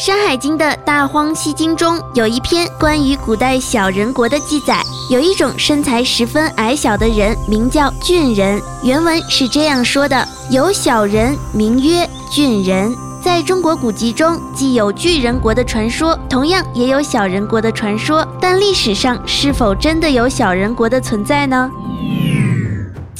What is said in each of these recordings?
山海经》的大荒西经中有一篇关于古代小人国的记载，有一种身材十分矮小的人，名叫俊人。原文是这样说的：有小人名曰俊人。在中国古籍中，既有巨人国的传说，同样也有小人国的传说。但历史上是否真的有小人国的存在呢？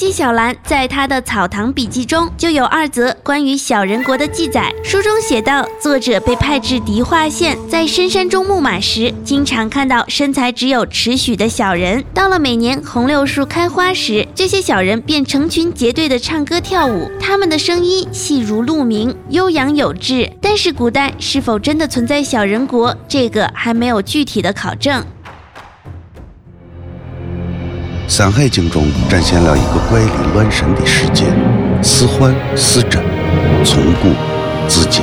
纪晓岚在他的《草堂笔记》中就有二则关于小人国的记载。书中写道，作者被派至迪化县，在深山中牧马时，经常看到身材只有尺许的小人。到了每年红柳树开花时，这些小人便成群结队的唱歌跳舞，他们的声音细如鹿鸣，悠扬有致。但是，古代是否真的存在小人国，这个还没有具体的考证。《山海经》中展现了一个怪力乱神的世界，似幻似真，从古至今。